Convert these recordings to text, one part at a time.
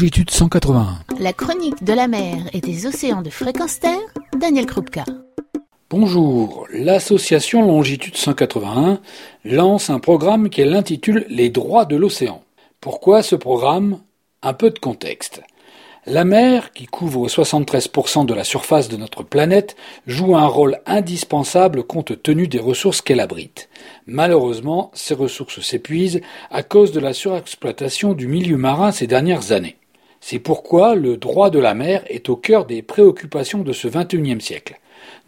longitude 181. La chronique de la mer et des océans de fréquence terre, Daniel Krupka. Bonjour, l'association Longitude 181 lance un programme qu'elle intitule Les droits de l'océan. Pourquoi ce programme? Un peu de contexte. La mer, qui couvre 73% de la surface de notre planète, joue un rôle indispensable compte tenu des ressources qu'elle abrite. Malheureusement, ces ressources s'épuisent à cause de la surexploitation du milieu marin ces dernières années. C'est pourquoi le droit de la mer est au cœur des préoccupations de ce XXIe siècle.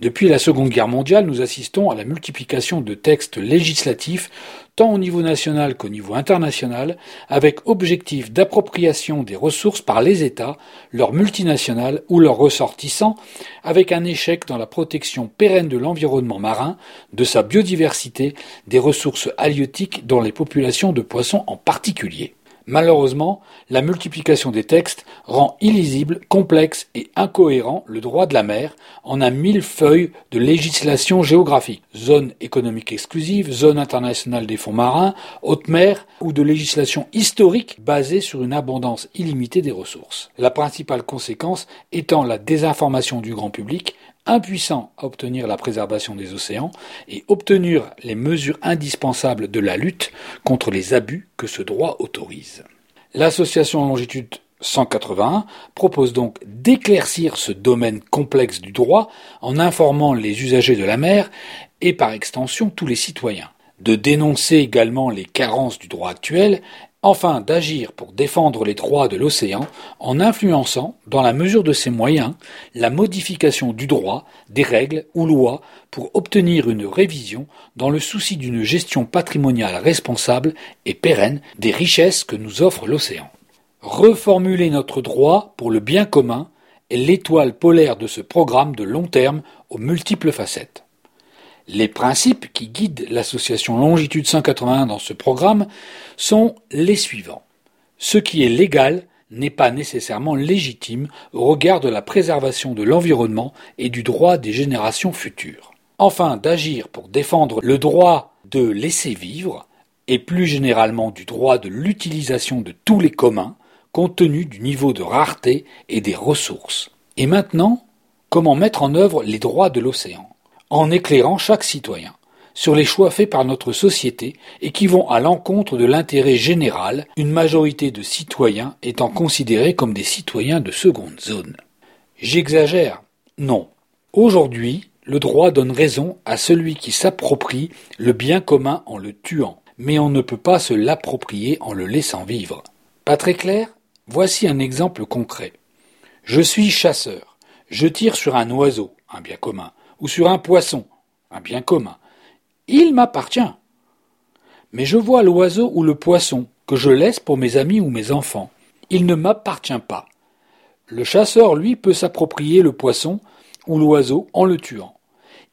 Depuis la Seconde Guerre mondiale, nous assistons à la multiplication de textes législatifs, tant au niveau national qu'au niveau international, avec objectif d'appropriation des ressources par les États, leurs multinationales ou leurs ressortissants, avec un échec dans la protection pérenne de l'environnement marin, de sa biodiversité, des ressources halieutiques dont les populations de poissons en particulier. Malheureusement, la multiplication des textes rend illisible, complexe et incohérent le droit de la mer en un millefeuille de législation géographique, zone économique exclusive, zone internationale des fonds marins, haute mer ou de législation historique basée sur une abondance illimitée des ressources. La principale conséquence étant la désinformation du grand public impuissant à obtenir la préservation des océans et obtenir les mesures indispensables de la lutte contre les abus que ce droit autorise. L'association Longitude 181 propose donc d'éclaircir ce domaine complexe du droit en informant les usagers de la mer et par extension tous les citoyens, de dénoncer également les carences du droit actuel enfin d'agir pour défendre les droits de l'océan en influençant, dans la mesure de ses moyens, la modification du droit, des règles ou lois pour obtenir une révision dans le souci d'une gestion patrimoniale responsable et pérenne des richesses que nous offre l'océan. Reformuler notre droit pour le bien commun est l'étoile polaire de ce programme de long terme aux multiples facettes. Les principes qui guident l'association Longitude 181 dans ce programme sont les suivants. Ce qui est légal n'est pas nécessairement légitime au regard de la préservation de l'environnement et du droit des générations futures. Enfin, d'agir pour défendre le droit de laisser vivre et plus généralement du droit de l'utilisation de tous les communs compte tenu du niveau de rareté et des ressources. Et maintenant, comment mettre en œuvre les droits de l'océan? En éclairant chaque citoyen sur les choix faits par notre société et qui vont à l'encontre de l'intérêt général, une majorité de citoyens étant considérés comme des citoyens de seconde zone. J'exagère Non. Aujourd'hui, le droit donne raison à celui qui s'approprie le bien commun en le tuant, mais on ne peut pas se l'approprier en le laissant vivre. Pas très clair? Voici un exemple concret. Je suis chasseur. Je tire sur un oiseau, un bien commun ou sur un poisson, un bien commun. Il m'appartient. Mais je vois l'oiseau ou le poisson que je laisse pour mes amis ou mes enfants. Il ne m'appartient pas. Le chasseur, lui, peut s'approprier le poisson ou l'oiseau en le tuant.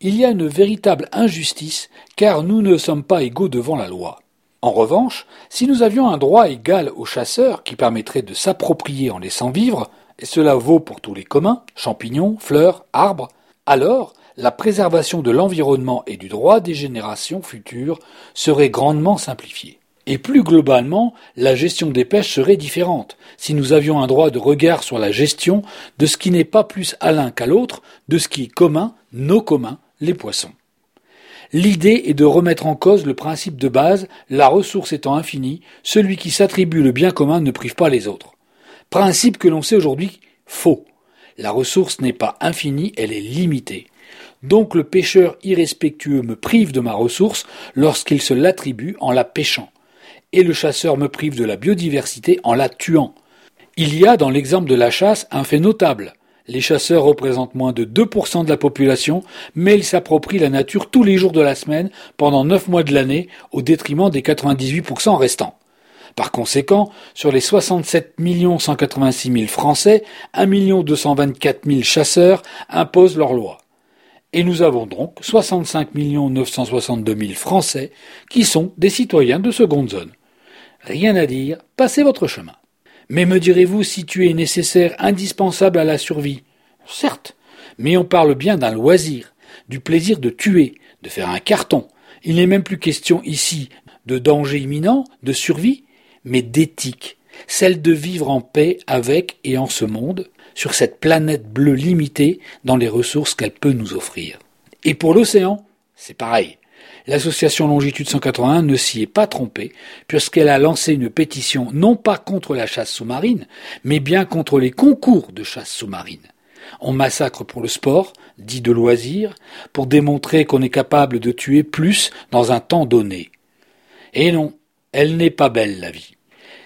Il y a une véritable injustice, car nous ne sommes pas égaux devant la loi. En revanche, si nous avions un droit égal au chasseur qui permettrait de s'approprier en laissant vivre, et cela vaut pour tous les communs, champignons, fleurs, arbres, alors la préservation de l'environnement et du droit des générations futures serait grandement simplifiée. Et plus globalement, la gestion des pêches serait différente, si nous avions un droit de regard sur la gestion de ce qui n'est pas plus à l'un qu'à l'autre, de ce qui est commun, nos communs, les poissons. L'idée est de remettre en cause le principe de base, la ressource étant infinie, celui qui s'attribue le bien commun ne prive pas les autres. Principe que l'on sait aujourd'hui faux. La ressource n'est pas infinie, elle est limitée. Donc le pêcheur irrespectueux me prive de ma ressource lorsqu'il se l'attribue en la pêchant. Et le chasseur me prive de la biodiversité en la tuant. Il y a dans l'exemple de la chasse un fait notable. Les chasseurs représentent moins de 2% de la population, mais ils s'approprient la nature tous les jours de la semaine pendant 9 mois de l'année au détriment des 98% restants. Par conséquent, sur les 67 186 000 Français, 1 224 000 chasseurs imposent leurs lois. Et nous avons donc 65 962 000 Français qui sont des citoyens de seconde zone. Rien à dire, passez votre chemin. Mais me direz-vous si tu es nécessaire, indispensable à la survie? Certes, mais on parle bien d'un loisir, du plaisir de tuer, de faire un carton. Il n'est même plus question ici de danger imminent, de survie, mais d'éthique. celle de vivre en paix avec et en ce monde, sur cette planète bleue limitée dans les ressources qu'elle peut nous offrir. Et pour l'océan, c'est pareil. L'association Longitude 181 ne s'y est pas trompée, puisqu'elle a lancé une pétition non pas contre la chasse sous-marine, mais bien contre les concours de chasse sous-marine. On massacre pour le sport, dit de loisir, pour démontrer qu'on est capable de tuer plus dans un temps donné. Et non, elle n'est pas belle la vie.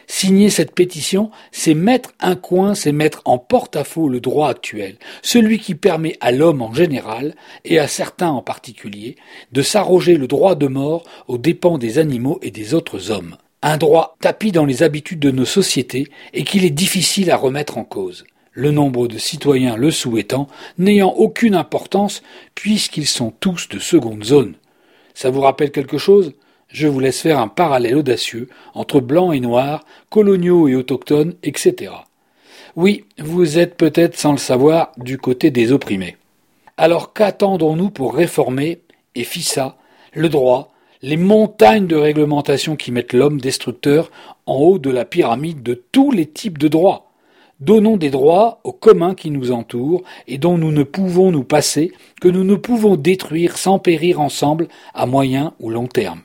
Signer cette pétition, c'est mettre un coin, c'est mettre en porte-à-faux le droit actuel, celui qui permet à l'homme en général, et à certains en particulier, de s'arroger le droit de mort aux dépens des animaux et des autres hommes. Un droit tapis dans les habitudes de nos sociétés et qu'il est difficile à remettre en cause le nombre de citoyens le souhaitant n'ayant aucune importance puisqu'ils sont tous de seconde zone. Ça vous rappelle quelque chose? Je vous laisse faire un parallèle audacieux entre blancs et noirs, coloniaux et autochtones, etc. Oui, vous êtes peut-être sans le savoir du côté des opprimés. Alors qu'attendons-nous pour réformer, et FISA, le droit, les montagnes de réglementation qui mettent l'homme destructeur en haut de la pyramide de tous les types de droits? Donnons des droits aux communs qui nous entourent et dont nous ne pouvons nous passer, que nous ne pouvons détruire sans périr ensemble à moyen ou long terme.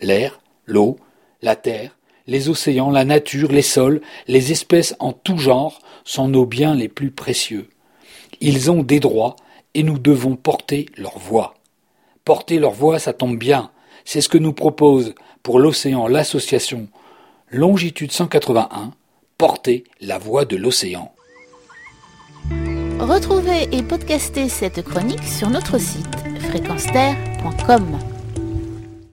L'air, l'eau, la terre, les océans, la nature, les sols, les espèces en tout genre sont nos biens les plus précieux. Ils ont des droits et nous devons porter leur voix. Porter leur voix, ça tombe bien. C'est ce que nous propose pour l'océan l'association Longitude 181 porter la voix de l'océan. Retrouvez et podcastez cette chronique sur notre site fréquence